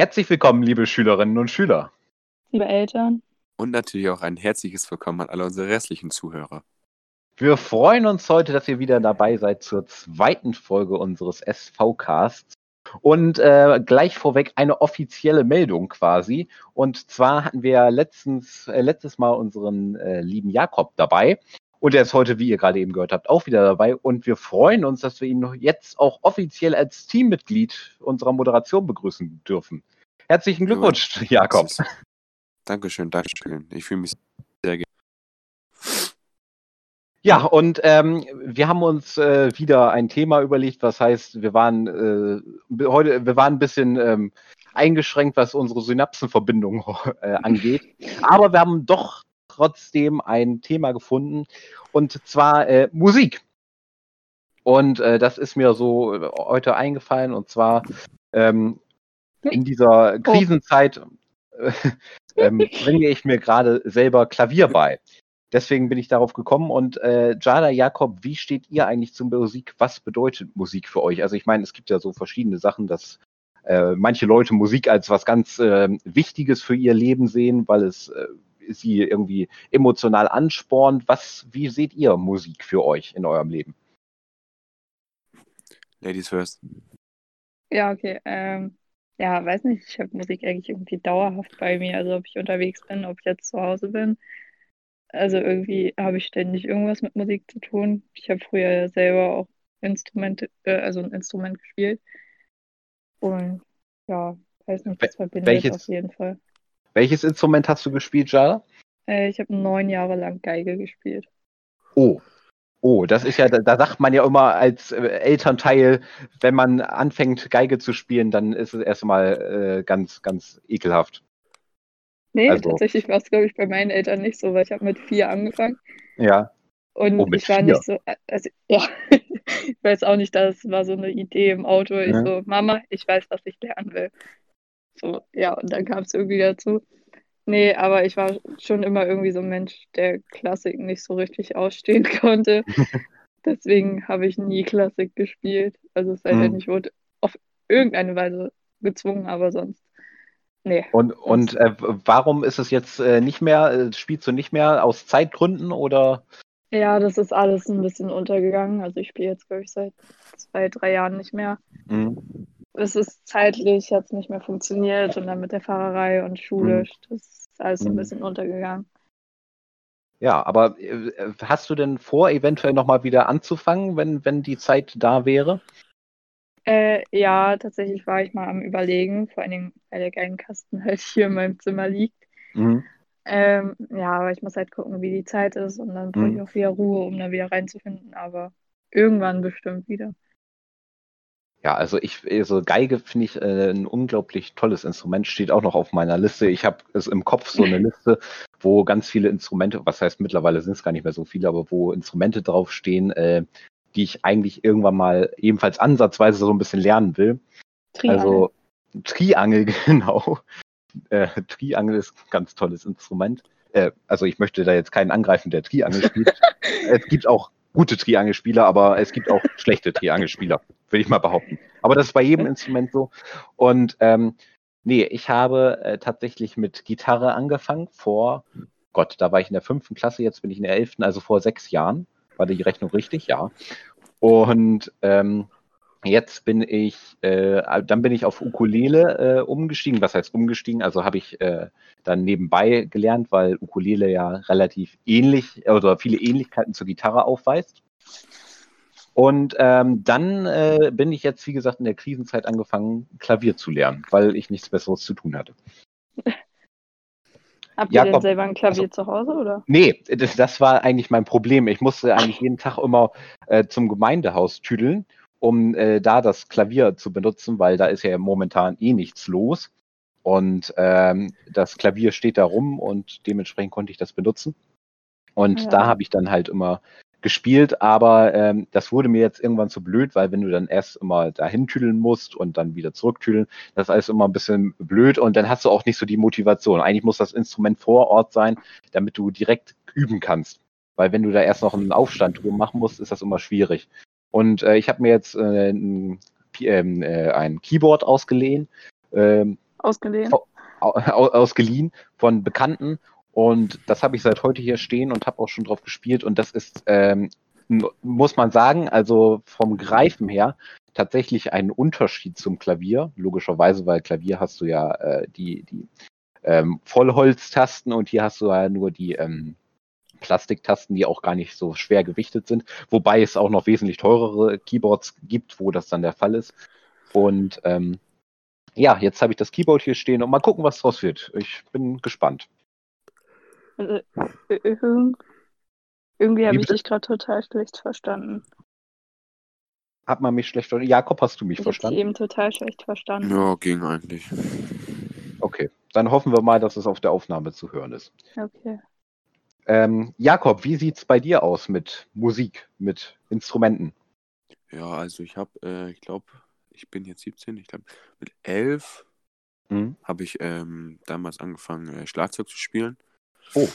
Herzlich willkommen, liebe Schülerinnen und Schüler. Liebe Eltern. Und natürlich auch ein herzliches Willkommen an alle unsere restlichen Zuhörer. Wir freuen uns heute, dass ihr wieder dabei seid zur zweiten Folge unseres SV-Casts. Und äh, gleich vorweg eine offizielle Meldung quasi. Und zwar hatten wir letztens, äh, letztes Mal unseren äh, lieben Jakob dabei. Und er ist heute, wie ihr gerade eben gehört habt, auch wieder dabei. Und wir freuen uns, dass wir ihn jetzt auch offiziell als Teammitglied unserer Moderation begrüßen dürfen. Herzlichen Glückwunsch, ja, Jakob. Dankeschön, Dankeschön. Ich fühle mich sehr gerne. Ja, und ähm, wir haben uns äh, wieder ein Thema überlegt, was heißt, wir waren äh, heute, wir waren ein bisschen ähm, eingeschränkt, was unsere Synapsenverbindung äh, angeht. Aber wir haben doch trotzdem ein Thema gefunden und zwar äh, Musik. Und äh, das ist mir so äh, heute eingefallen und zwar ähm, in dieser. Krisenzeit äh, ähm, bringe ich mir gerade selber Klavier bei. Deswegen bin ich darauf gekommen und äh, Jada Jakob, wie steht ihr eigentlich zur Musik? Was bedeutet Musik für euch? Also ich meine, es gibt ja so verschiedene Sachen, dass äh, manche Leute Musik als was ganz äh, Wichtiges für ihr Leben sehen, weil es äh, sie irgendwie emotional anspornt. Was, wie seht ihr Musik für euch in eurem Leben? Ladies first. Ja, okay. Ähm, ja, weiß nicht, ich habe Musik eigentlich irgendwie dauerhaft bei mir. Also ob ich unterwegs bin, ob ich jetzt zu Hause bin. Also irgendwie habe ich ständig irgendwas mit Musik zu tun. Ich habe früher selber auch Instrumente, äh, also ein Instrument gespielt. Und ja, weiß nicht, das verbindet welches, auf jeden Fall. Welches Instrument hast du gespielt, Jada? Äh, ich habe neun Jahre lang Geige gespielt. Oh. Oh, das ist ja, da, da sagt man ja immer als äh, Elternteil, wenn man anfängt, Geige zu spielen, dann ist es erstmal äh, ganz, ganz ekelhaft. Nee, also, tatsächlich war es, glaube ich, bei meinen Eltern nicht so, weil ich habe mit vier angefangen. Ja. Und oh, ich war vier. nicht so, also, ja, ich weiß auch nicht, das war so eine Idee im Auto. Ich ja. so, Mama, ich weiß, was ich lernen will. So, ja, und dann kam es irgendwie dazu. Nee, aber ich war schon immer irgendwie so ein Mensch, der Klassik nicht so richtig ausstehen konnte. Deswegen habe ich nie Klassik gespielt. Also es sei denn, mhm. ich wurde auf irgendeine Weise gezwungen, aber sonst. Nee. Und, und äh, warum ist es jetzt äh, nicht mehr, äh, spielst du nicht mehr aus Zeitgründen oder? Ja, das ist alles ein bisschen untergegangen. Also ich spiele jetzt, glaube ich, seit zwei, drei Jahren nicht mehr. Mhm es ist zeitlich, hat es nicht mehr funktioniert und dann mit der Fahrerei und Schule, mhm. das ist alles ein mhm. bisschen untergegangen. Ja, aber äh, hast du denn vor, eventuell nochmal wieder anzufangen, wenn, wenn die Zeit da wäre? Äh, ja, tatsächlich war ich mal am Überlegen, vor allen Dingen, weil der Geigenkasten halt hier in meinem Zimmer liegt. Mhm. Ähm, ja, aber ich muss halt gucken, wie die Zeit ist und dann brauche ich mhm. auch wieder Ruhe, um da wieder reinzufinden, aber irgendwann bestimmt wieder. Ja, also ich, also Geige finde ich äh, ein unglaublich tolles Instrument, steht auch noch auf meiner Liste. Ich habe es im Kopf so eine Liste, wo ganz viele Instrumente, was heißt mittlerweile sind es gar nicht mehr so viele, aber wo Instrumente draufstehen, äh, die ich eigentlich irgendwann mal ebenfalls ansatzweise so ein bisschen lernen will. Triangel. Also Triangel, genau. Äh, Triangel ist ein ganz tolles Instrument. Äh, also ich möchte da jetzt keinen angreifen, der Triangel spielt. es gibt auch gute Triangelspieler, aber es gibt auch schlechte Triangelspieler, würde ich mal behaupten. Aber das ist bei jedem Instrument so. Und ähm, nee, ich habe äh, tatsächlich mit Gitarre angefangen vor, Gott, da war ich in der fünften Klasse, jetzt bin ich in der elften, also vor sechs Jahren. War die Rechnung richtig? Ja. Und ähm, Jetzt bin ich, äh, dann bin ich auf Ukulele äh, umgestiegen. Was heißt umgestiegen? Also habe ich äh, dann nebenbei gelernt, weil Ukulele ja relativ ähnlich oder viele Ähnlichkeiten zur Gitarre aufweist. Und ähm, dann äh, bin ich jetzt, wie gesagt, in der Krisenzeit angefangen, Klavier zu lernen, weil ich nichts Besseres zu tun hatte. Habt ihr Jakob, denn selber ein Klavier also, zu Hause, oder? Nee, das, das, war eigentlich mein Problem. Ich musste eigentlich jeden Tag immer äh, zum Gemeindehaus tüdeln um äh, da das Klavier zu benutzen, weil da ist ja momentan eh nichts los. Und ähm, das Klavier steht da rum und dementsprechend konnte ich das benutzen. Und ja. da habe ich dann halt immer gespielt, aber ähm, das wurde mir jetzt irgendwann zu blöd, weil wenn du dann erst immer dahin tüdeln musst und dann wieder zurücktüdeln, das ist alles immer ein bisschen blöd und dann hast du auch nicht so die Motivation. Eigentlich muss das Instrument vor Ort sein, damit du direkt üben kannst. Weil wenn du da erst noch einen Aufstand drum machen musst, ist das immer schwierig. Und äh, ich habe mir jetzt äh, ein, ähm, äh, ein, Keyboard ausgeliehen. Ähm, Ausgeliehen. ausgeliehen von Bekannten und das habe ich seit heute hier stehen und habe auch schon drauf gespielt und das ist, ähm, muss man sagen, also vom Greifen her tatsächlich ein Unterschied zum Klavier, logischerweise, weil Klavier hast du ja äh, die, die ähm, Vollholztasten und hier hast du ja nur die ähm, Plastiktasten, die auch gar nicht so schwer gewichtet sind, wobei es auch noch wesentlich teurere Keyboards gibt, wo das dann der Fall ist. Und ähm, ja, jetzt habe ich das Keyboard hier stehen und mal gucken, was draus wird. Ich bin gespannt. Also, irgendwie habe ich dich gerade total schlecht verstanden. Hat man mich schlecht verstanden? Jakob, hast du mich Ich habe verstanden? dich eben total schlecht verstanden. Ja, ging eigentlich. Okay, dann hoffen wir mal, dass es auf der Aufnahme zu hören ist. Okay. Ähm, Jakob, wie sieht's bei dir aus mit Musik, mit Instrumenten? Ja, also ich habe, äh, ich glaube, ich bin jetzt 17, ich glaube, mit 11 Hm? habe ich ähm, damals angefangen, äh, Schlagzeug zu spielen. Oh.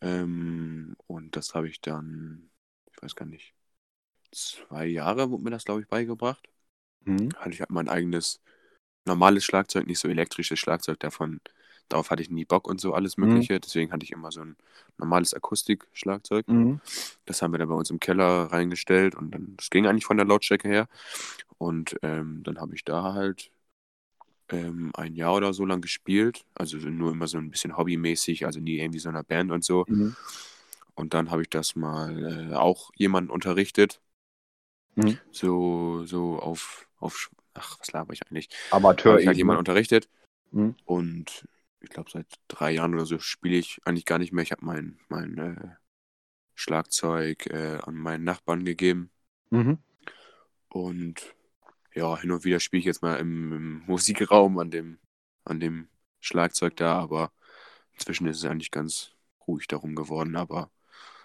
Ähm, und das habe ich dann, ich weiß gar nicht, zwei Jahre wurde mir das, glaube ich, beigebracht. Hm? Hatte ich halt mein eigenes normales Schlagzeug, nicht so elektrisches Schlagzeug davon. Darauf hatte ich nie Bock und so alles Mhm. Mögliche. Deswegen hatte ich immer so ein normales Akustikschlagzeug. Mhm. Das haben wir dann bei uns im Keller reingestellt und dann, das ging eigentlich von der Lautstärke her. Und ähm, dann habe ich da halt ähm, ein Jahr oder so lang gespielt. Also nur immer so ein bisschen hobbymäßig, also nie irgendwie so in einer Band und so. Mhm. Und dann habe ich das mal äh, auch jemanden unterrichtet. Mhm. So, so auf, auf, ach, was laber ich eigentlich? Amateur. habe ich halt jemanden unterrichtet. Mhm. Und ich glaube, seit drei Jahren oder so spiele ich eigentlich gar nicht mehr. Ich habe mein, mein äh, Schlagzeug äh, an meinen Nachbarn gegeben. Mhm. Und ja, hin und wieder spiele ich jetzt mal im, im Musikraum an dem, an dem Schlagzeug da, aber inzwischen ist es eigentlich ganz ruhig darum geworden. Aber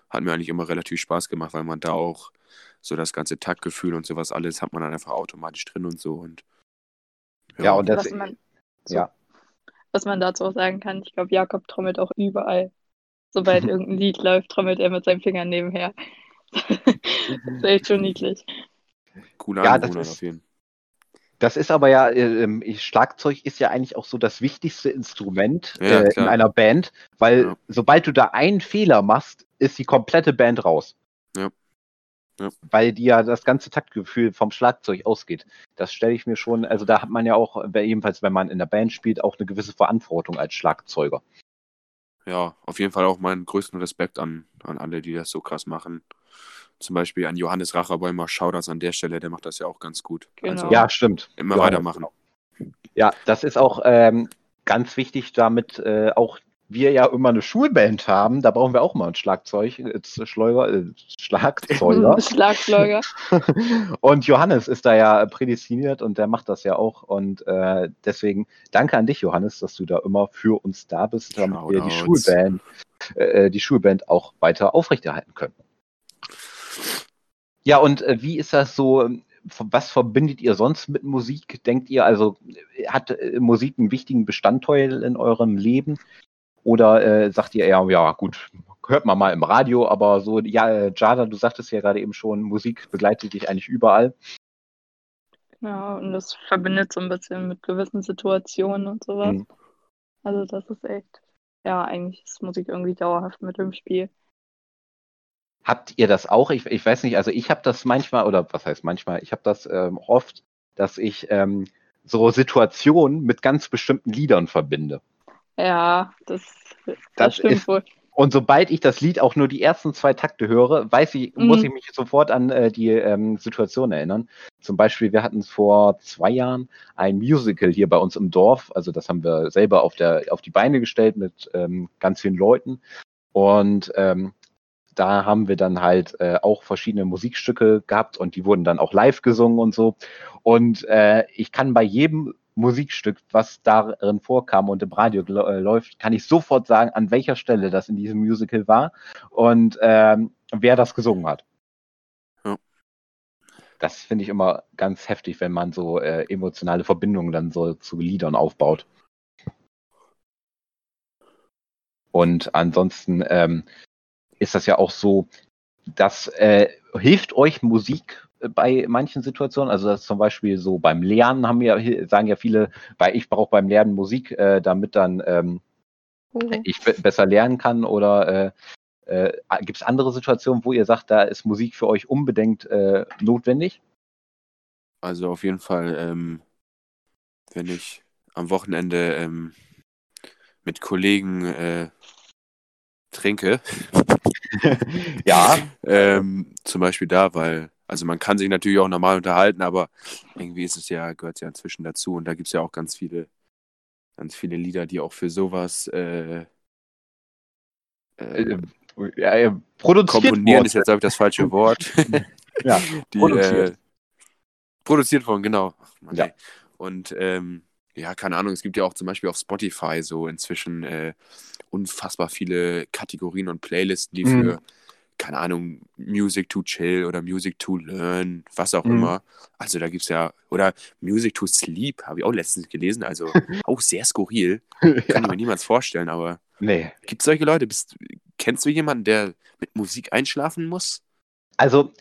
hat mir eigentlich immer relativ Spaß gemacht, weil man da auch so das ganze Taktgefühl und sowas alles hat man dann einfach automatisch drin und so. Und Ja, und das, was, man, ja. Was man dazu auch sagen kann, ich glaube, Jakob trommelt auch überall. Sobald irgendein Lied läuft, trommelt er mit seinen Fingern nebenher. das ist echt schon niedlich. cooler Ja, das Anwohner ist- auf jeden Fall. Das ist aber ja, äh, ähm, Schlagzeug ist ja eigentlich auch so das wichtigste Instrument Ja, äh, in einer Band, weil Ja. sobald du da einen Fehler machst, ist die komplette Band raus. Ja. Weil die ja das ganze Taktgefühl vom Schlagzeug ausgeht. Das stelle ich mir schon, also da hat man ja auch, jedenfalls wenn man in der Band spielt, auch eine gewisse Verantwortung als Schlagzeuger. Ja, auf jeden Fall auch meinen größten Respekt an, an alle, die das so krass machen. Zum Beispiel an Johannes Racherbäumer, Shoutouts an der Stelle, der macht das ja auch ganz gut. Genau. Also Ja, stimmt. immer Johannes, weitermachen. Ja, das ist auch ähm, ganz wichtig, damit äh, auch wir ja immer eine Schulband haben. Da brauchen wir auch mal ein Schlagzeug, äh, Schleuger, äh, Schlagzeuger. Schlagzeuger. und Johannes ist da ja prädestiniert und der macht das ja auch. Und äh, deswegen danke an dich, Johannes, dass du da immer für uns da bist, damit wir die Shoutouts. Schulband, äh, die Schulband auch weiter aufrechterhalten können. Ja, und äh, wie ist das so? ähm, Was verbindet ihr sonst mit Musik? Denkt ihr, also äh, hat äh, Musik einen wichtigen Bestandteil in eurem Leben? Oder äh, sagt ihr eher, ja gut, hört man mal im Radio, aber so, ja, äh, Jada, du sagtest ja gerade eben schon, Musik begleitet dich eigentlich überall. Ja, und das verbindet so ein bisschen mit gewissen Situationen und sowas. Mhm. Also das ist echt, ja, eigentlich ist Musik irgendwie dauerhaft mit im Spiel. Habt ihr das auch? Ich, ich weiß nicht, also ich habe das manchmal, oder was heißt manchmal, ich habe das ähm, oft, dass ich ähm, so Situationen mit ganz bestimmten Liedern verbinde. Ja, das, das, Das stimmt ist- wohl. Und sobald ich das Lied auch nur die ersten zwei Takte höre, weiß ich, Mhm. muss ich mich sofort an äh, die ähm, Situation erinnern. Zum Beispiel, wir hatten vor zwei Jahren ein Musical hier bei uns im Dorf. Also das haben wir selber auf, der, auf die Beine gestellt mit ähm, ganz vielen Leuten. Und ähm, da haben wir dann halt äh, auch verschiedene Musikstücke gehabt und die wurden dann auch live gesungen und so. Und äh, ich kann bei jedem Musikstück, was darin vorkam und im Radio äh, läuft, kann ich sofort sagen, an welcher Stelle das in diesem Musical war und ähm, wer das gesungen hat. Ja. Das finde ich immer ganz heftig, wenn man so äh, emotionale Verbindungen dann so zu Liedern aufbaut. Und ansonsten ähm, ist das ja auch so, das äh, hilft euch Musik bei manchen Situationen? Also das zum Beispiel so beim Lernen haben ja, sagen ja viele, weil ich brauche beim Lernen Musik, äh, damit dann ähm, mhm. ich besser lernen kann oder äh, äh, gibt es andere Situationen, wo ihr sagt, da ist Musik für euch unbedingt äh, notwendig? Also auf jeden Fall, ähm, wenn ich am Wochenende ähm, mit Kollegen äh, trinke. ja. ähm, zum Beispiel da, weil, also man kann sich natürlich auch normal unterhalten, aber irgendwie ist es ja, gehört ja inzwischen dazu und da gibt es ja auch ganz viele, ganz viele Lieder, die auch für sowas äh, äh, ja, produziert komponieren worden. ist jetzt, glaube ich, das falsche Wort. ja, die, produziert. Äh, produziert worden, genau. Ach, ja. Und ähm, ja, keine Ahnung, es gibt ja auch zum Beispiel auf Spotify so inzwischen äh, unfassbar viele Kategorien und Playlisten, die mhm. für, keine Ahnung, Music to Chill oder Music to Learn, was auch mhm. immer. Also da gibt es ja, oder Music to Sleep, habe ich auch letztens gelesen, also auch sehr skurril. ja. Kann ich mir niemals vorstellen, aber nee. gibt es solche Leute? Bist, kennst du jemanden, der mit Musik einschlafen muss? Also,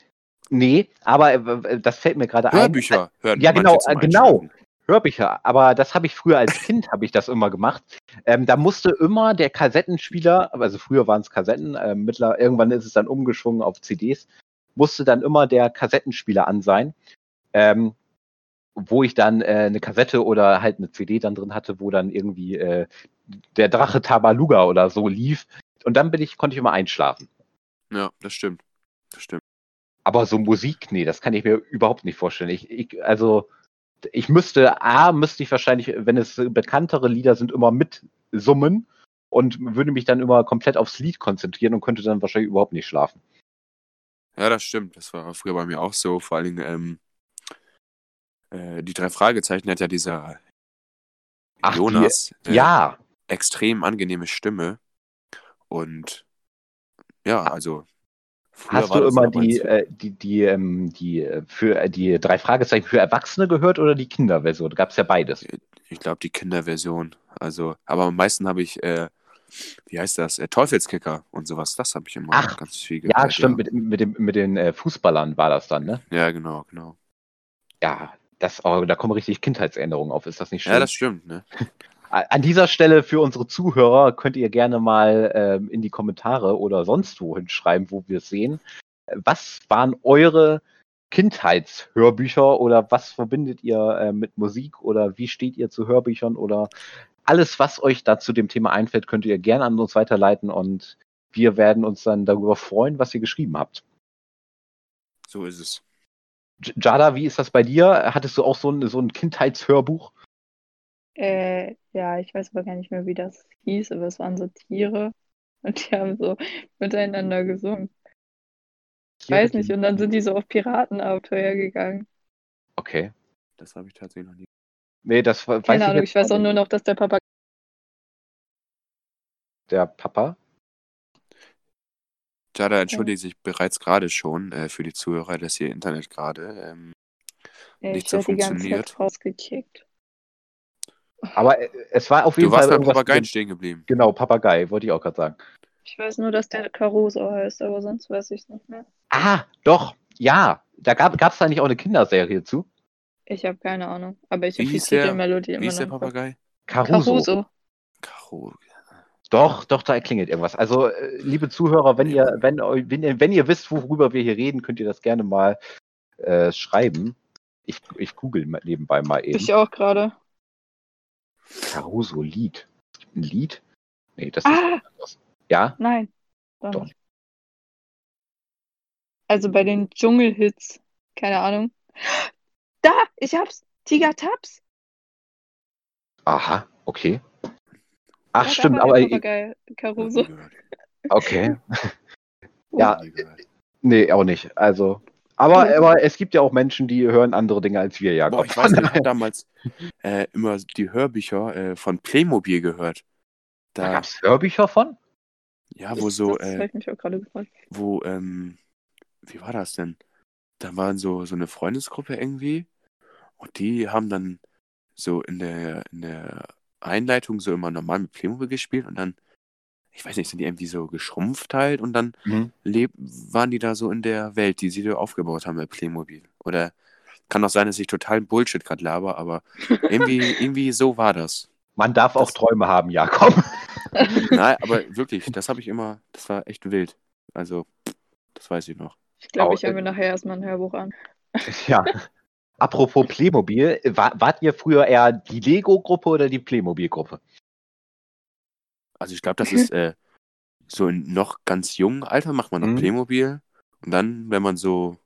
nee, aber äh, das fällt mir gerade ein. Hörbücher hören. Ja, genau, äh, genau. Hörbücher, aber das habe ich früher als Kind habe ich das immer gemacht. Ähm, da musste immer der Kassettenspieler, also früher waren es Kassetten, äh, mittler, irgendwann ist es dann umgeschwungen auf CDs, musste dann immer der Kassettenspieler an sein, ähm, wo ich dann äh, eine Kassette oder halt eine CD dann drin hatte, wo dann irgendwie äh, der Drache Tabaluga oder so lief. Und dann bin ich, konnte ich immer einschlafen. Ja, das stimmt. Das stimmt. Aber so Musik, nee, das kann ich mir überhaupt nicht vorstellen. Ich, ich also ich müsste, A, müsste ich wahrscheinlich, wenn es bekanntere Lieder sind, immer mitsummen und würde mich dann immer komplett aufs Lied konzentrieren und könnte dann wahrscheinlich überhaupt nicht schlafen. Ja, das stimmt. Das war früher bei mir auch so. Vor allen Dingen, ähm, äh, die drei Fragezeichen hat ja dieser Ach, Jonas die, äh, ja. extrem angenehme Stimme. Und ja, also Früher Hast du immer die, äh, die, die, ähm, die, äh, für, äh, die drei Fragezeichen für Erwachsene gehört oder die Kinderversion? Da gab es ja beides. Ich glaube, die Kinderversion. Also, aber am meisten habe ich, äh, wie heißt das, äh, Teufelskicker und sowas. Das habe ich immer Ach, ganz viel gehört. Ja, stimmt, ja. Mit, mit, dem, mit den Fußballern war das dann, ne? Ja, genau, genau. Ja, das, oh, da kommen richtig Kindheitserinnerungen auf. Ist das nicht schön? Ja, das stimmt, ne? An dieser Stelle für unsere Zuhörer könnt ihr gerne mal ähm, in die Kommentare oder sonst wo hinschreiben, wo wir es sehen. Was waren eure Kindheitshörbücher oder was verbindet ihr äh, mit Musik oder wie steht ihr zu Hörbüchern oder alles, was euch da zu dem Thema einfällt, könnt ihr gerne an uns weiterleiten und wir werden uns dann darüber freuen, was ihr geschrieben habt. So ist es. Jada, wie ist das bei dir? Hattest du auch so ein, so ein Kindheitshörbuch? Äh, ja, ich weiß aber gar nicht mehr, wie das hieß, aber es waren so Tiere und die haben so miteinander gesungen. Ich weiß nicht, und dann sind die so auf Piratenabenteuer gegangen. Okay. Das habe ich tatsächlich noch nie. Nee, das weiß Keine Ahnung, ich weiß auch nur noch, dass der Papa. Der Papa? Jada entschuldigt sich bereits gerade schon äh, für die Zuhörer, dass ihr Internet gerade ähm, ja, nicht so funktioniert. Die ganze Zeit rausgekickt. Aber äh, es war auf jeden du Fall. Du warst beim Papagei stehen geblieben. Genau, Papagei, wollte ich auch gerade sagen. Ich weiß nur, dass der Caruso heißt, aber sonst weiß ich es nicht mehr. Ah, doch, ja. Da gab es da nicht auch eine Kinderserie zu? Ich habe keine Ahnung, aber ich habe die Titelmelodie immer Wie ist der Papagei? Caruso. Caruso. Caruso. Doch, doch, da klingelt irgendwas. Also, äh, liebe Zuhörer, wenn ihr, wenn, wenn, ihr, wenn ihr wisst, worüber wir hier reden, könnt ihr das gerne mal äh, schreiben. Ich, ich google nebenbei mal eben. Ich auch gerade. Caruso-Lied. Es gibt ein Lied? Nee, das ah! ist anders. Ja? Nein. Doch. Also bei den Dschungelhits, keine Ahnung. Da, ich hab's. Tiger Taps. Aha, okay. Ach, ja, stimmt, aber. Papagei, Caruso. Okay. ja, nee, auch nicht. Also, aber, aber es gibt ja auch Menschen, die hören andere Dinge als wir, ja. Boah, ich weiß, ich habe damals äh, immer die Hörbücher äh, von Playmobil gehört. Da, da gab es Hörbücher von? Ja, wo so. Das äh, mich auch gerade gefragt. Wo, ähm, wie war das denn? Da waren so, so eine Freundesgruppe irgendwie und die haben dann so in der, in der Einleitung so immer normal mit Playmobil gespielt und dann ich weiß nicht, sind die irgendwie so geschrumpft halt und dann Mhm. leb waren die da so in der Welt, die sie da aufgebaut haben bei Playmobil. Oder kann auch sein, dass ich total Bullshit gerade laber, aber irgendwie, irgendwie so war das. Man darf auch Das- Träume haben, Jakob. Nein, aber wirklich, das habe ich immer, das war echt wild. Also, das weiß ich noch. Ich glaube, Au- ich höre mir nachher erstmal ein Hörbuch an. Ja. Apropos Playmobil, war, wart ihr früher eher die Lego-Gruppe oder die Playmobil-Gruppe? Also ich glaube, das ist äh, so in noch ganz jungen Alter macht man noch Mhm. Playmobil. Und dann, wenn man so,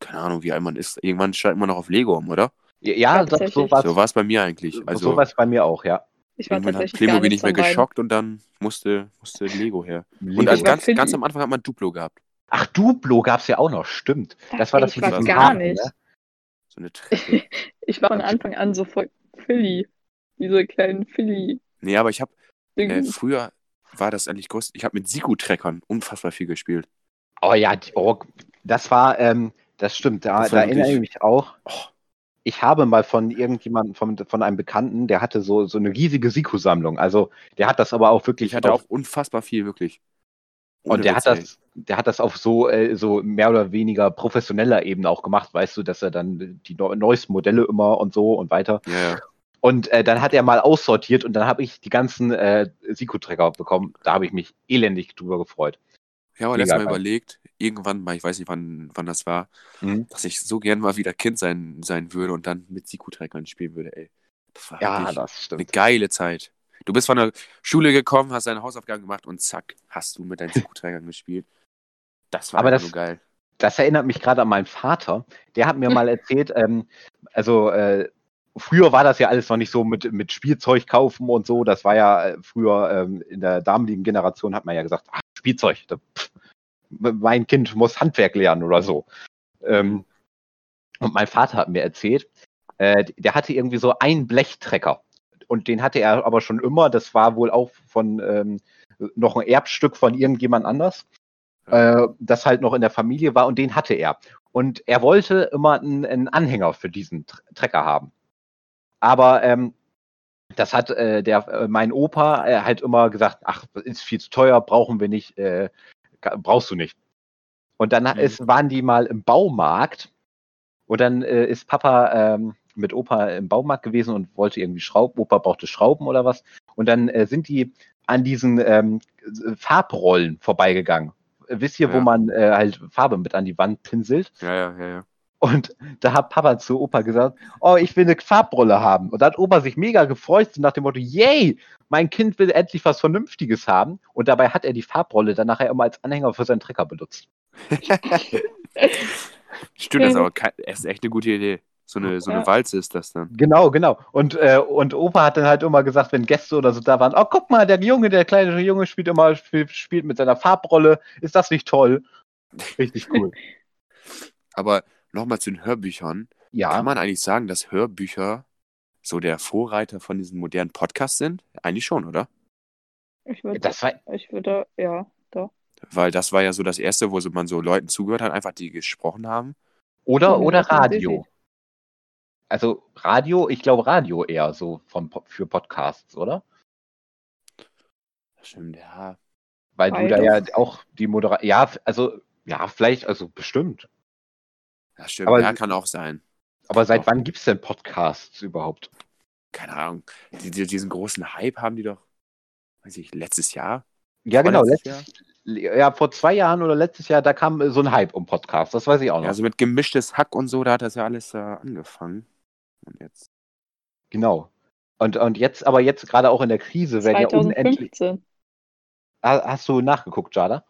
keine Ahnung, wie alt man ist, irgendwann steigt man noch auf Lego um, oder? Ja, Ja, so, war So war es bei mir eigentlich. Also so war's bei mir auch, ja. Ich war irgendwann hat Playmobil nicht nicht mehr geschockt und dann musste, musste Lego her. Und Lego. als Ich war ganz, ganz am Anfang hat man Duplo gehabt. Ach, Duplo gab's ja auch noch, stimmt. Das war Ey, das ich mit war diesem gar Haken, nicht. ne? So eine Treppe. Ich war von. Anfang an so voll Philly. Diese kleinen Philly. nee, aber ich habe, äh, früher war das eigentlich groß. Ich habe mit Siku-Treckern unfassbar viel gespielt. Oh ja, die, oh, das war, ähm, das stimmt, da, Das da erinnere ich mich auch. Oh, Ich habe mal von irgendjemandem, von, von einem Bekannten, der hatte so, so eine riesige Siku-Sammlung. Also der hat das aber auch wirklich ich hatte auf, auch unfassbar viel, wirklich. Und der Witz, hat das, der hat das auf so, äh, so mehr oder weniger professioneller Ebene auch gemacht, weißt du, dass er dann die neu, neuesten Modelle immer und so und weiter. Ja, ja. Und äh, dann hat er mal aussortiert und dann habe ich die ganzen äh, Siku-Trecker bekommen. Da habe ich mich elendig drüber gefreut. Ja, aber Mega letztes Mal überlegt, irgendwann mal, ich weiß nicht, wann, wann das war, Mhm. dass ich so gern mal wieder Kind sein, sein würde und dann mit Siku-Treckern spielen würde, ey. Das war Ja, das eine stimmt. geile Zeit. Du bist von der Schule gekommen, hast deine Hausaufgaben gemacht und zack, hast du mit deinen Siku-Treckern gespielt. Das war Aber nur geil. Das erinnert mich gerade an meinen Vater. Der hat mir mal erzählt, ähm, also äh, früher war das ja alles noch nicht so mit, mit Spielzeug kaufen und so. Das war ja äh, früher ähm, in der damaligen Generation hat man ja gesagt, ach, Spielzeug, da, pff, mein Kind muss Handwerk lernen oder so. Ähm, und mein Vater hat mir erzählt, äh, der hatte irgendwie so einen Blechtrecker. Und den hatte er aber schon immer. Das war wohl auch von ähm, noch ein Erbstück von irgendjemand anders äh, das halt noch in der Familie war und den hatte er. Und er wollte immer einen, einen Anhänger für diesen Tr- Trecker haben. Aber ähm, das hat äh, der, äh, mein Opa äh, halt immer gesagt, ach, ist viel zu teuer, brauchen wir nicht, äh, brauchst du nicht. Und dann Mhm. ist, waren die mal im Baumarkt und dann äh, ist Papa ähm, mit Opa im Baumarkt gewesen und wollte irgendwie Schrauben, Opa brauchte Schrauben oder was. Und dann äh, sind die an diesen ähm, Farbrollen vorbeigegangen. Wisst ihr, wo Ja. man äh, halt Farbe mit an die Wand pinselt? Ja, ja, ja, ja. Und da hat Papa zu Opa gesagt, oh, ich will eine Farbrolle haben. Und da hat Opa sich mega gefreut, so nach dem Motto, yay, mein Kind will endlich was Vernünftiges haben. Und dabei hat er die Farbrolle dann nachher immer als Anhänger für seinen Trecker benutzt. Stimmt, das ist aber kein, das ist echt eine gute Idee. So eine, so eine Ja. Walze ist das dann. Genau, genau. Und, äh, und Opa hat dann halt immer gesagt, wenn Gäste oder so da waren, oh, guck mal, der Junge, der kleine Junge spielt immer, spielt, spielt mit seiner Farbrolle. Ist das nicht toll? Richtig cool. Aber nochmal zu den Hörbüchern. Ja. Kann man eigentlich sagen, dass Hörbücher so der Vorreiter von diesen modernen Podcasts sind? Eigentlich schon, oder? Ich würde, Das war, ich würde, ja, doch. Weil das war ja so das Erste, wo man so Leuten zugehört hat, einfach die gesprochen haben. oder, Ja, oder Radio. Also Radio, ich glaube Radio eher so von, Po- für Podcasts, oder? Stimmt, ja. Weil du da ja auch die Moderation, ja, also, ja, vielleicht, also bestimmt. Das stimmt, Aber- ja, kann auch sein. Aber seit Doch. wann gibt es denn Podcasts überhaupt? Keine Ahnung. Die, die, diesen großen Hype haben die doch, weiß ich, letztes Jahr? Ja, genau, letztes, ja, vor zwei Jahren oder letztes Jahr, da kam äh, so ein Hype um Podcasts, das weiß ich auch noch. Ja, also mit gemischtes Hack und so, da hat das ja alles äh, angefangen. Und jetzt. Genau. Und, und jetzt, aber jetzt gerade auch in der Krise werden ja unendlich. 2015. Ha- Hast du nachgeguckt, Jada?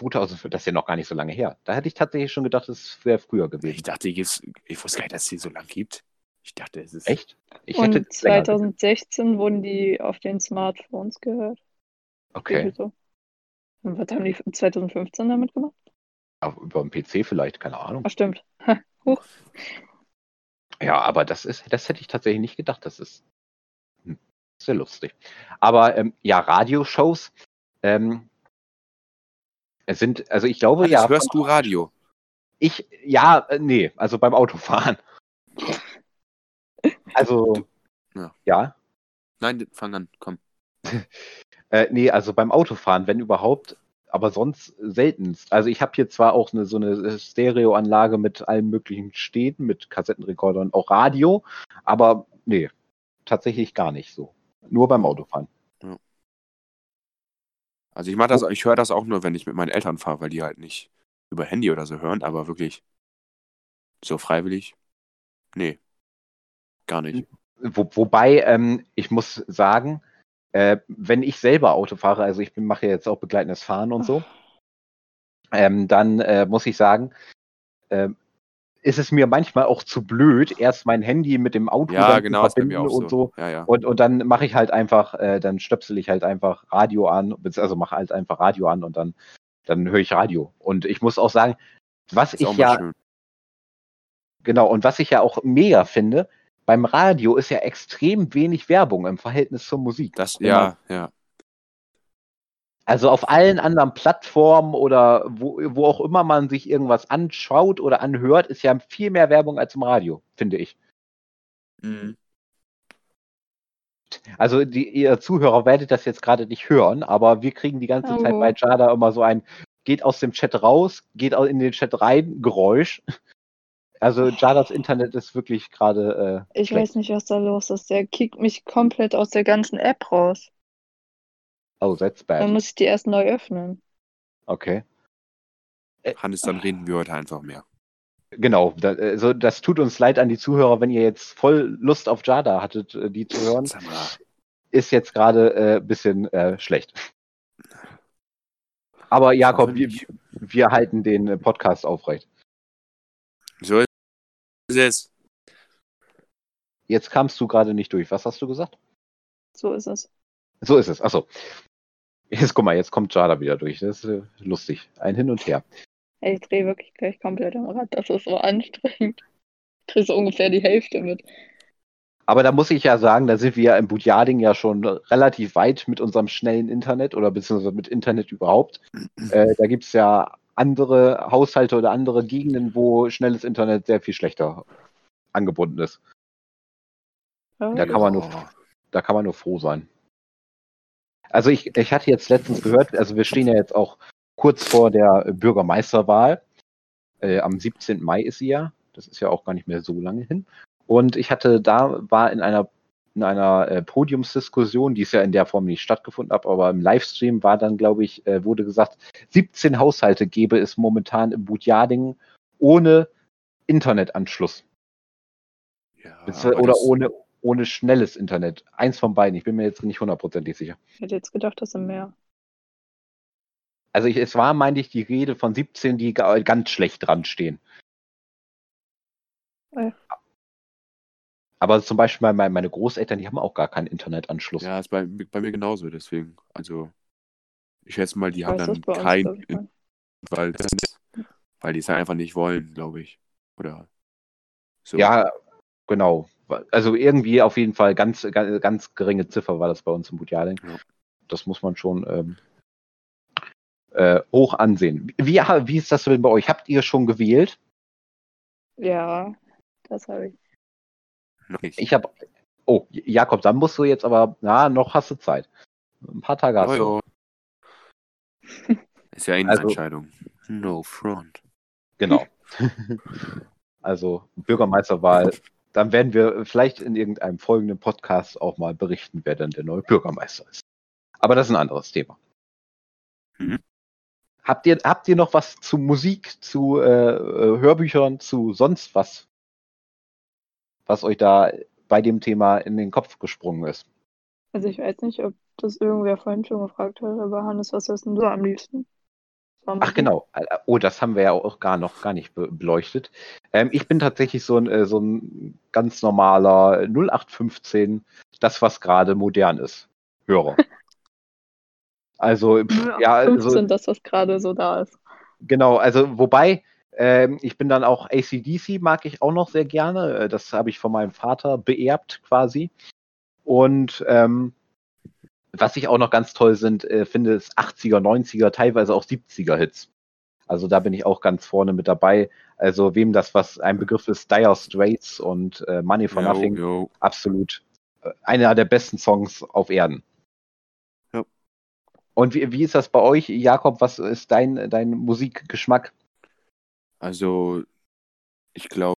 Ja. 2005, das ist ja noch gar nicht so lange her. Da hätte ich tatsächlich schon gedacht, es wäre früher Ich gewesen. dachte, gibt's, ich wusste gar nicht, dass es die so lang gibt. Ich dachte, es ist. Echt? Ich hätte Und es länger 2016 wurden die auf den Smartphones gehört. Okay. So. Und was haben die 2015 damit gemacht? Aber über den PC vielleicht, keine Ahnung. Ach, stimmt. Huch. Ja, aber das ist, das hätte ich tatsächlich nicht gedacht. Das ist hm, sehr lustig. Aber ähm, ja, Radioshows ähm, es sind, also ich glaube Hannes, ja. hörst du Radio? Ich, ja, äh, nee, also beim Autofahren. Also, Ja. ja. Nein, fang an, komm. Äh, nee, also beim Autofahren, wenn überhaupt, aber sonst seltenst. Also ich habe hier zwar auch eine, so eine Stereoanlage mit allen möglichen Städten, mit Kassettenrekorder und auch Radio, aber nee, tatsächlich gar nicht so. Nur beim Autofahren. Also ich mache das, ich höre das auch nur, wenn ich mit meinen Eltern fahre, weil die halt nicht über Handy oder so hören, aber wirklich so freiwillig, nee, gar nicht. Wo, wobei, ähm, ich muss sagen, äh, wenn ich selber Auto fahre, also ich mache ja jetzt auch begleitendes Fahren und so, ähm, dann äh, muss ich sagen, äh, ist es mir manchmal auch zu blöd, erst mein Handy mit dem Auto Ja, genau, zu verbinden auch und so. so. Ja, ja. Und, und dann mache ich halt einfach, äh, dann stöpsel ich halt einfach Radio an, also mache halt einfach Radio an und dann, dann höre ich Radio. Und ich muss auch sagen, was Ist ich ja, schön. genau, und was ich ja auch mega finde, beim Radio ist ja extrem wenig Werbung im Verhältnis zur Musik. Das, Wenn ja, ja. Also auf allen anderen Plattformen oder wo, wo auch immer man sich irgendwas anschaut oder anhört, ist ja viel mehr Werbung als im Radio, finde ich. Mhm. Also die, ihr Zuhörer werdet das jetzt gerade nicht hören, aber wir kriegen die ganze Zeit Oh. bei Jada immer so ein geht aus dem Chat raus, geht in den Chat rein, Geräusch. Also Jadas Internet ist wirklich gerade äh, Ich schlecht. weiß nicht, was da los ist. Der kickt mich komplett aus der ganzen App raus. Oh, that's Dann bad. muss ich die erst neu öffnen. Okay. Hannes, dann reden wir heute einfach mehr. Genau, da, also das tut uns leid an die Zuhörer, wenn ihr jetzt voll Lust auf Jada hattet, äh, die zu hören. Ist jetzt gerade ein äh, bisschen äh, schlecht. Aber Jakob, wir, wir halten den äh, Podcast aufrecht. So ist es. Jetzt kamst du gerade nicht durch. Was hast du gesagt? So ist es. So ist es. Achso. Jetzt guck mal, jetzt kommt Jada wieder durch. Das ist äh, lustig. Ein Hin und Her. Ey, ich drehe wirklich gleich komplett am Rad. Das ist so anstrengend. Ich kriege so ungefähr die Hälfte mit. Aber da muss ich ja sagen, da sind wir ja im Budjading ja schon relativ weit mit unserem schnellen Internet oder beziehungsweise mit Internet überhaupt. Äh, da gibt es ja andere Haushalte oder andere Gegenden, wo schnelles Internet sehr viel schlechter angebunden ist. Ja, Da kann man nur, da kann man nur froh sein. Also ich, ich hatte jetzt letztens gehört, also wir stehen ja jetzt auch kurz vor der Bürgermeisterwahl. Äh, am 17. Mai ist sie ja. Das ist ja auch gar nicht mehr so lange hin. Und ich hatte da, war in einer, in einer äh, Podiumsdiskussion, die es ja in der Form nicht stattgefunden hat, aber im Livestream war dann, glaube ich, äh, wurde gesagt, 17 Haushalte gäbe es momentan im Budjading ohne Internetanschluss. Ja, oder ohne, ohne schnelles Internet. Eins von beiden. Ich bin mir jetzt nicht hundertprozentig sicher. Ich hätte jetzt gedacht, das sind mehr. Also ich, es war, meinte ich, die Rede von 17, die ga- ganz schlecht dran stehen. Ja. Aber zum Beispiel meine, meine Großeltern, die haben auch gar keinen Internetanschluss. Ja, ist bei, bei mir genauso, deswegen. Also, ich schätze mal, die Ich haben dann bei uns, kein, glaub ich, mal. weil, weil die es halt einfach nicht wollen, glaube ich. Oder so. Ja, genau. Also irgendwie auf jeden Fall ganz, ganz, ganz geringe Ziffer war das bei uns im Budjading. Ja. Das muss man schon ähm, äh, hoch ansehen. Wie, wie ist das denn bei euch? Habt ihr schon gewählt? Ja, das habe ich. Noch nicht. Ich habe. Oh, Jakob, dann musst du jetzt aber, na, noch hast du Zeit. Ein paar Tage hast du. Ist ja eine Also- Entscheidung. No front. Genau. also Bürgermeisterwahl. Dann werden wir vielleicht in irgendeinem folgenden Podcast auch mal berichten, wer dann der neue Bürgermeister ist. Aber das ist ein anderes Thema. Mhm. Habt ihr, habt ihr noch was zu Musik, zu äh, äh, Hörbüchern, zu sonst was, was euch da bei dem Thema in den Kopf gesprungen ist? Also ich weiß nicht, ob das irgendwer vorhin schon gefragt hat, aber Hannes, was hörst denn du am liebsten? Ach genau. Oh, das haben wir ja auch gar noch gar nicht be beleuchtet. Ähm, ich bin tatsächlich so ein, äh, so ein ganz normaler 0815, das was gerade modern ist, Hörer. Also pff, ja, 15, also, das, was gerade so da ist. genau. Also wobei ähm, ich bin dann auch ACDC mag ich auch noch sehr gerne. Äh, Das habe ich von meinem Vater beerbt quasi. Und ähm, was ich auch noch ganz toll sind, äh, finde, ist 80er, 90er, teilweise auch 70er Hits. Also da bin ich auch ganz vorne mit dabei. Also wem das was ein Begriff ist, Dire Straits und äh, Money for Jo, Nothing, jo. absolut äh, einer der besten Songs auf Erden. Und wie, wie ist das bei euch, Jakob? Was ist dein, dein Musikgeschmack? Also, ich glaube,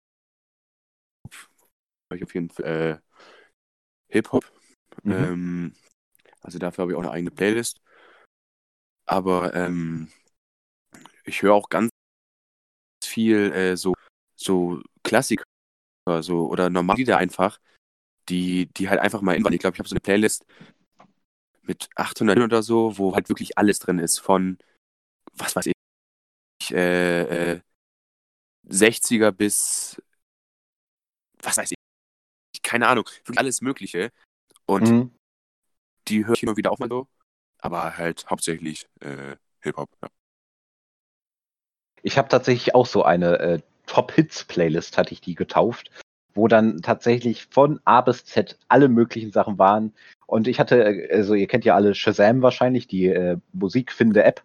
ich auf jeden Fall äh, Hip-Hop. Mhm. Ähm, also dafür habe ich auch eine eigene Playlist. Aber ähm, ich höre auch ganz viel äh, so, so Klassiker so, oder normale Lieder einfach, die, die halt einfach mal in. Ich glaube, ich habe so eine Playlist mit 800 oder so, wo halt wirklich alles drin ist. Von, was weiß ich, äh, äh, 60er bis, was weiß ich, keine Ahnung, wirklich alles Mögliche. Und Mhm. Die höre ich immer wieder auch mal so. Aber halt hauptsächlich äh, Hip-Hop. Ja. Ich habe tatsächlich auch so eine äh, Top-Hits-Playlist, hatte ich die getauft, wo dann tatsächlich von A bis Z alle möglichen Sachen waren. Und ich hatte, äh, also ihr kennt ja alle Shazam wahrscheinlich, die äh, Musikfinde-App.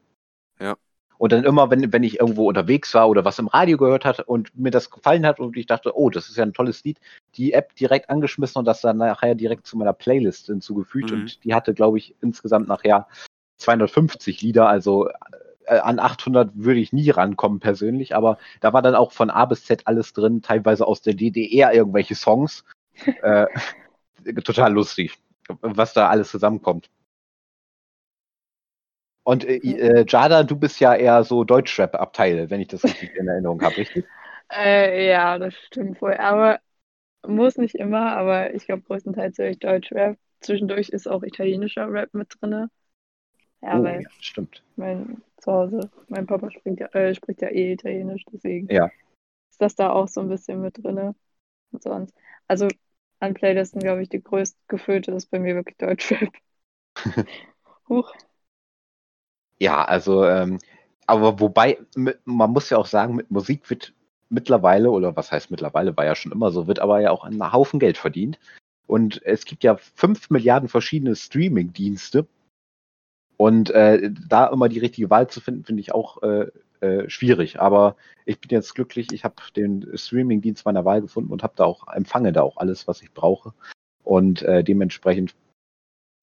Und dann immer, wenn, wenn ich irgendwo unterwegs war oder was im Radio gehört hat und mir das gefallen hat und ich dachte, oh, das ist ja ein tolles Lied, die App direkt angeschmissen und das dann nachher direkt zu meiner Playlist hinzugefügt. Mhm. Und die hatte, glaube ich, insgesamt nachher 250 Lieder, also äh, an 800 würde ich nie rankommen persönlich, aber da war dann auch von A bis Z alles drin, teilweise aus der DDR irgendwelche Songs. äh, total lustig, was da alles zusammenkommt. Und äh, äh, Jada, du bist ja eher so Deutschrap-Abteil, wenn ich das richtig in Erinnerung habe, richtig? Äh, ja, das stimmt wohl. Aber muss nicht immer, aber ich glaube größtenteils höre ich Deutschrap. Zwischendurch ist auch italienischer Rap mit drin. Ja, oh, weil ja, stimmt. mein zu Hause, mein Papa spricht ja, äh, spricht ja eh Italienisch, deswegen Ja. ist das da auch so ein bisschen mit drin. Und sonst. Also an Playlisten, glaube ich, die größt gefüllte ist bei mir wirklich Deutschrap. Huch. Ja, also, ähm, aber wobei, mit, man muss ja auch sagen, mit Musik wird mittlerweile, oder was heißt mittlerweile, war ja schon immer so, wird aber ja auch ein Haufen Geld verdient. Und es gibt ja fünf Milliarden verschiedene Streaming-Dienste. Und äh, da immer die richtige Wahl zu finden, finde ich auch äh, äh, schwierig. Aber ich bin jetzt glücklich, ich habe den Streaming-Dienst meiner Wahl gefunden und habe da auch, empfange da auch alles, was ich brauche. Und äh, dementsprechend,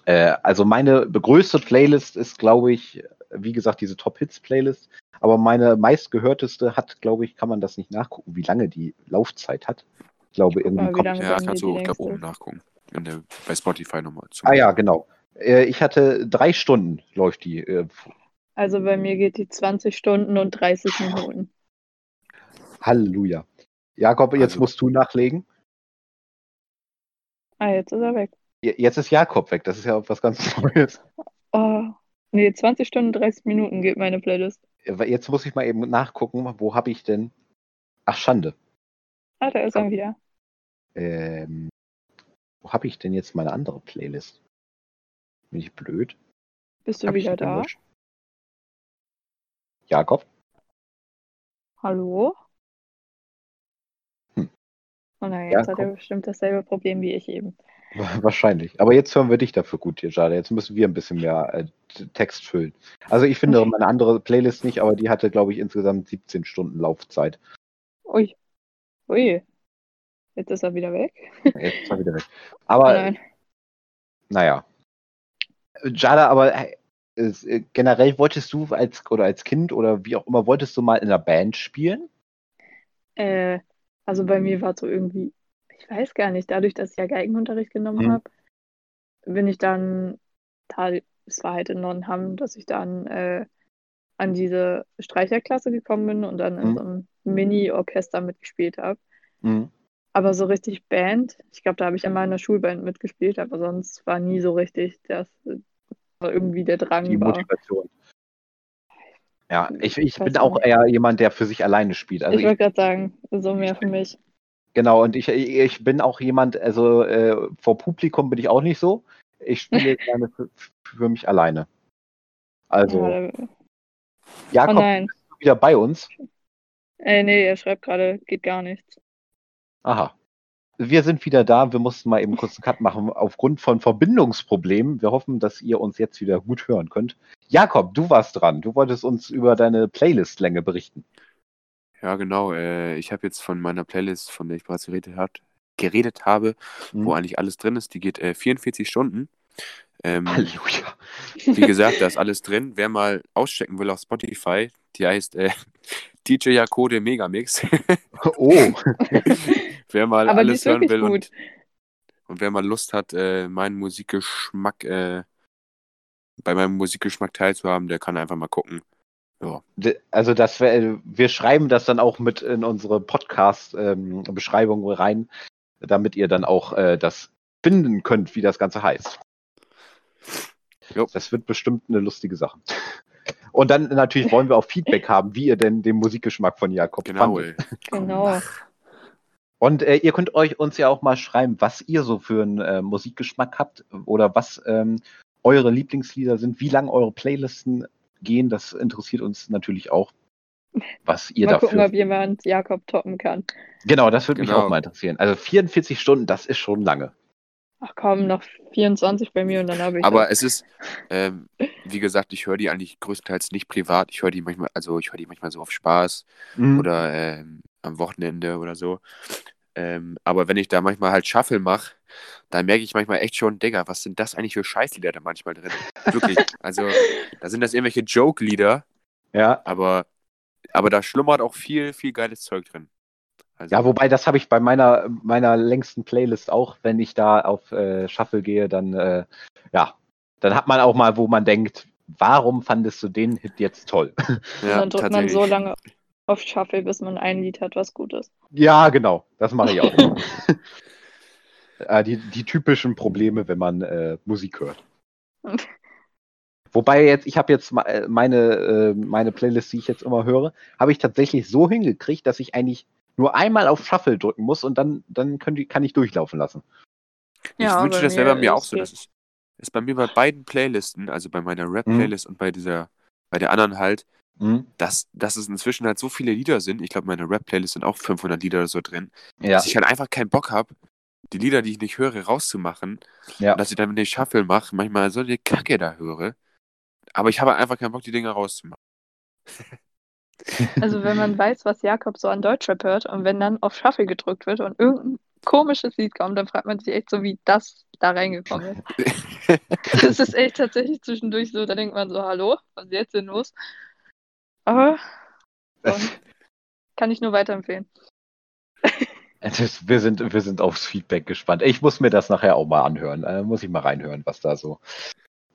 äh, also meine größte Playlist ist, glaube ich, wie gesagt, diese Top-Hits-Playlist. Aber meine meistgehörteste hat, glaube ich, kann man das nicht nachgucken, wie lange die Laufzeit hat. Ich glaube, irgendwie mal, wie kommt. Ja, kannst du, ich glaube, oben nachgucken. In der, bei Spotify nochmal. zum- Ah ja, genau. Äh, ich hatte drei Stunden läuft die. Äh, Also bei mir geht die 20 Stunden und 30 Minuten. Halleluja. Jakob, jetzt Also- musst du nachlegen. Ah, jetzt ist er weg. Je- Jetzt ist Jakob weg. Das ist ja was ganz Neues. Oh, nee, 20 Stunden, 30 Minuten geht meine Playlist. Jetzt muss ich mal eben nachgucken, wo habe ich denn. Ach, Schande. Ah, da ist er wieder. Ähm, wo habe ich denn jetzt meine andere Playlist? Bin ich blöd? Bist du Hab wieder da? gelöscht? Jakob? Hallo? Hm. Oh nein, jetzt hat er bestimmt dasselbe Problem wie ich eben. Wahrscheinlich. Aber jetzt hören wir dich dafür gut Jade. Jetzt müssen wir ein bisschen mehr äh, Text füllen. Also ich finde meine andere Playlist nicht, aber die hatte, glaube ich, insgesamt 17 Stunden Laufzeit. Ui. Ui. Jetzt ist er wieder weg. Jetzt ist er wieder weg. Oh Aber nein. naja. Jada, aber äh, es, äh, generell wolltest du als oder als Kind oder wie auch immer, wolltest du mal in einer Band spielen? Äh, also bei mir war so irgendwie, ich weiß gar nicht, dadurch, dass ich ja Geigenunterricht genommen Mhm. habe, bin ich dann, da, es war halt in Nonnenham, dass ich dann äh, an diese Streicherklasse gekommen bin und dann in Mhm. so einem Mini-Orchester mitgespielt habe. Mhm. Aber so richtig Band, ich glaube, da habe ich einmal in der Schulband mitgespielt, aber sonst war nie so richtig, dass äh, irgendwie der Drang Die war. Motivation. Ja, ich, ich bin auch nicht. eher jemand, der für sich alleine spielt. Also ich ich, wollte gerade sagen, so mehr für mich. Genau, und ich, ich bin auch jemand, also äh, vor Publikum bin ich auch nicht so. Ich spiele gerne für, für mich alleine. Also, Ja, da, oh Jakob, nein. bist du wieder bei uns? Äh, nee, er schreibt gerade, geht gar nichts. Aha. Wir sind wieder da. Wir mussten mal eben kurz einen Cut machen aufgrund von Verbindungsproblemen. Wir hoffen, dass ihr uns jetzt wieder gut hören könnt. Jakob, du warst dran. Du wolltest uns über deine Playlistlänge berichten. Ja, genau. Äh, ich habe jetzt von meiner Playlist, von der ich bereits geredet, hat, geredet habe, Mhm. wo eigentlich alles drin ist, die geht äh, 44 Stunden. Ähm, Halleluja. wie gesagt, da ist alles drin. Wer mal auschecken will auf Spotify, die heißt äh, DJ Jakode Megamix. Oh, wer mal Aber die alles hören will und, und wer mal Lust hat, äh, meinen Musikgeschmack, äh, bei meinem Musikgeschmack teilzuhaben, der kann einfach mal gucken. Ja, also das wär, wir schreiben das dann auch mit in unsere Podcast-Beschreibung rein, damit ihr dann auch äh, das finden könnt, wie das Ganze heißt. Jo. Das wird bestimmt eine lustige Sache. Und dann natürlich wollen wir auch Feedback haben, wie ihr denn den Musikgeschmack von Jakob genau, fandet. Genau. Und äh, ihr könnt euch uns ja auch mal schreiben, was ihr so für einen äh, Musikgeschmack habt oder was ähm, eure Lieblingslieder sind, wie lang eure Playlisten gehen. Das interessiert uns natürlich auch, was ihr Mal dafür. gucken, ob jemand Jakob toppen kann. Genau, das würde mich Genau. auch mal interessieren. Also 44 Stunden, das ist schon lange. Ach komm, noch 24 bei mir und dann habe ich. Aber das. es ist, ähm, wie gesagt, ich höre die eigentlich größtenteils nicht privat. Ich höre die manchmal, also ich höre die manchmal so auf Spaß Mhm. oder ähm, am Wochenende oder so. Ähm, aber wenn ich da manchmal halt Shuffle mache, dann merke ich manchmal echt schon, Digga, was sind das eigentlich für Scheißlieder da manchmal drin? Wirklich. Also, da sind das irgendwelche Joke-Lieder, Ja. aber, aber da schlummert auch viel, viel geiles Zeug drin. Also, ja, wobei das habe ich bei meiner, meiner längsten Playlist auch, wenn ich da auf äh, Shuffle gehe, dann, äh, ja, dann hat man auch mal, wo man denkt, warum fandest du den Hit jetzt toll? Ja, dann drückt man tatsächlich. so lange auf Shuffle, bis man ein Lied hat, was gut ist. Ja, genau, das mache ich auch. äh, die, die typischen Probleme, wenn man äh, Musik hört. Wobei jetzt, ich habe jetzt äh, meine, äh, meine Playlist, die ich jetzt immer höre, habe ich tatsächlich so hingekriegt, dass ich eigentlich nur einmal auf Shuffle drücken muss und dann, dann können die, kann ich durchlaufen lassen. Ich Ja, wünsche, bei das wäre bei mir auch so. Das ist, ist bei mir bei beiden Playlisten, also bei meiner Mhm. Rap-Playlist und bei dieser, bei der anderen halt, Mhm. dass, dass es inzwischen halt so viele Lieder sind. Ich glaube, meine Rap-Playlist sind auch 500 Lieder oder so drin. Ja, Dass ich halt einfach keinen Bock habe, die Lieder, die ich nicht höre, rauszumachen. ja. Und dass ich dann, wenn ich Shuffle mache, manchmal so eine Kacke da höre. Aber ich habe einfach keinen Bock, die Dinger rauszumachen. Also wenn man weiß, was Jakob so an Deutschrap hört und wenn dann auf Shuffle gedrückt wird und irgendein komisches Lied kommt, dann fragt man sich echt so, wie das da reingekommen ist. Das ist echt tatsächlich zwischendurch so, da denkt man so, hallo, was ist jetzt denn los? Aber und kann ich nur weiterempfehlen. Das, wir, sind, wir sind aufs Feedback gespannt. Ich muss mir das nachher auch mal anhören. Äh, muss ich mal reinhören, was da so,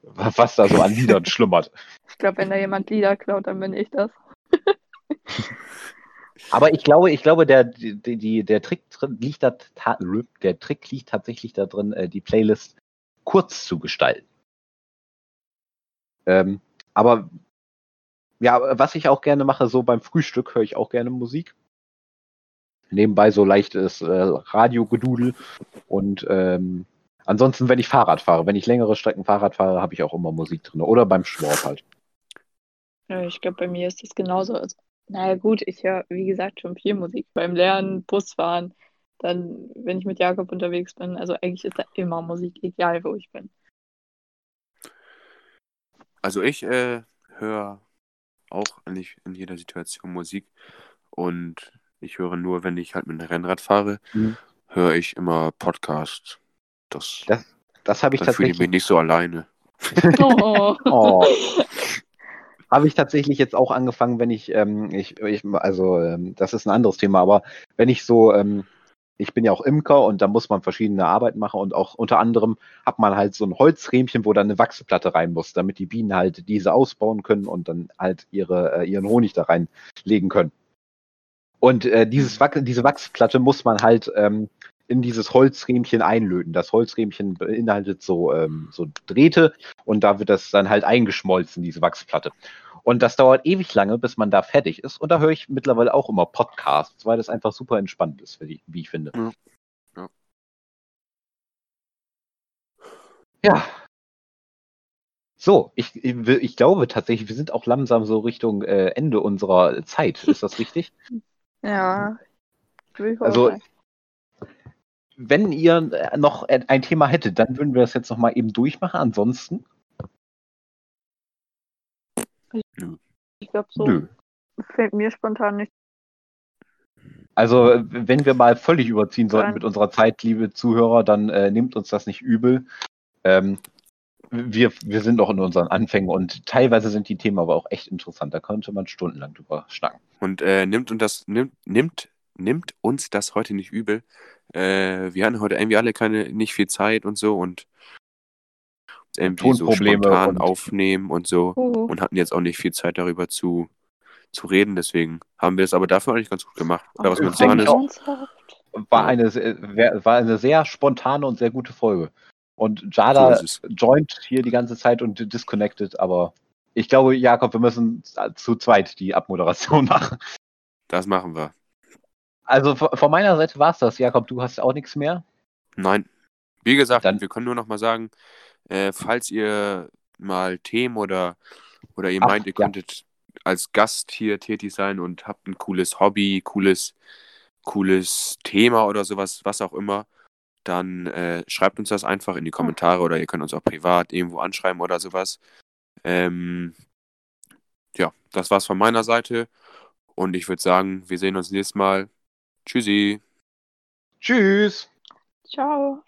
was da so an Liedern schlummert. Ich glaube, wenn da jemand Lieder klaut, dann bin ich das. Aber ich glaube, ich glaube, der, die, die, der Trick drin liegt da, der Trick liegt tatsächlich da drin, äh, die Playlist kurz zu gestalten. Ähm, aber ja, was ich auch gerne mache, so beim Frühstück höre ich auch gerne Musik. Nebenbei so leichtes äh, Radiogedudel und ähm, ansonsten, wenn ich Fahrrad fahre, wenn ich längere Strecken Fahrrad fahre, habe ich auch immer Musik drin. Oder beim Sport halt. Ja, ich glaube, bei mir ist das genauso. Also, naja, gut, ich höre, wie gesagt, schon viel Musik. Beim Lernen, Busfahren, dann, wenn ich mit Jakob unterwegs bin. Also eigentlich ist da immer Musik, egal wo ich bin. Also ich äh, höre auch eigentlich in jeder Situation Musik. Und ich höre nur, wenn ich halt mit dem Rennrad fahre, Mhm. höre ich immer Podcast. Das, Das, das habe ich dann fühle ich tatsächlich. mich nicht so alleine. Oh. Oh. Habe ich tatsächlich jetzt auch angefangen, wenn ich, ähm, ich, ich also ähm, das ist ein anderes Thema, aber wenn ich so, ähm, ich bin ja auch Imker und da muss man verschiedene Arbeiten machen und auch unter anderem hat man halt so ein Holzrähmchen, wo dann eine Wachsplatte rein muss, damit die Bienen halt diese ausbauen können und dann halt ihre, äh, ihren Honig da reinlegen können. Und äh, dieses Wach diese Wachsplatte muss man halt ähm, in dieses Holzrähmchen einlöten. Das Holzrähmchen beinhaltet so, ähm, so Drähte und da wird das dann halt eingeschmolzen, diese Wachsplatte. Und das dauert ewig lange, bis man da fertig ist. Und da höre ich mittlerweile auch immer Podcasts, weil das einfach super entspannt ist, wie ich, wie ich finde. Ja. Ja. Ja. So, ich, ich, ich glaube tatsächlich, wir sind auch langsam so Richtung äh, Ende unserer Zeit. Ist das richtig? Ja. Also, wenn ihr noch ein Thema hättet, dann würden wir das jetzt noch mal eben durchmachen. Ansonsten, ich glaube, so nö. fällt mir spontan nicht. Also, wenn wir mal völlig überziehen sollten mit unserer Zeit, liebe Zuhörer, dann äh, nehmt uns das nicht übel. Ähm, wir, wir sind noch in unseren Anfängen und teilweise sind die Themen aber auch echt interessant. Da könnte man stundenlang drüber schnacken. Und äh, nimmt, und das, nimmt, nimmt, nimmt uns das heute nicht übel. Äh, wir hatten heute irgendwie alle keine, nicht viel Zeit und so und irgendwie so spontan und aufnehmen und so uh. und hatten jetzt auch nicht viel Zeit darüber zu, zu reden. Deswegen haben wir es aber dafür eigentlich ganz gut gemacht. Oder was man sagen ist. War eine, war eine sehr spontane und sehr gute Folge. Und Jada so joint hier die ganze Zeit und disconnected, aber ich glaube, Jakob, wir müssen zu zweit die Abmoderation machen. Das machen wir. Also von meiner Seite war es das. Jakob, du hast auch nichts mehr? Nein. Wie gesagt, Dann, wir können nur noch mal sagen, äh, falls ihr mal Themen oder, oder ihr Ach, meint, ihr ja. könntet als Gast hier tätig sein und habt ein cooles Hobby, cooles, cooles Thema oder sowas, was auch immer, dann äh, schreibt uns das einfach in die Kommentare oder ihr könnt uns auch privat irgendwo anschreiben oder sowas. Ähm, ja, das war's von meiner Seite. Und ich würde sagen, wir sehen uns nächstes Mal. Tschüssi. Tschüss. Ciao.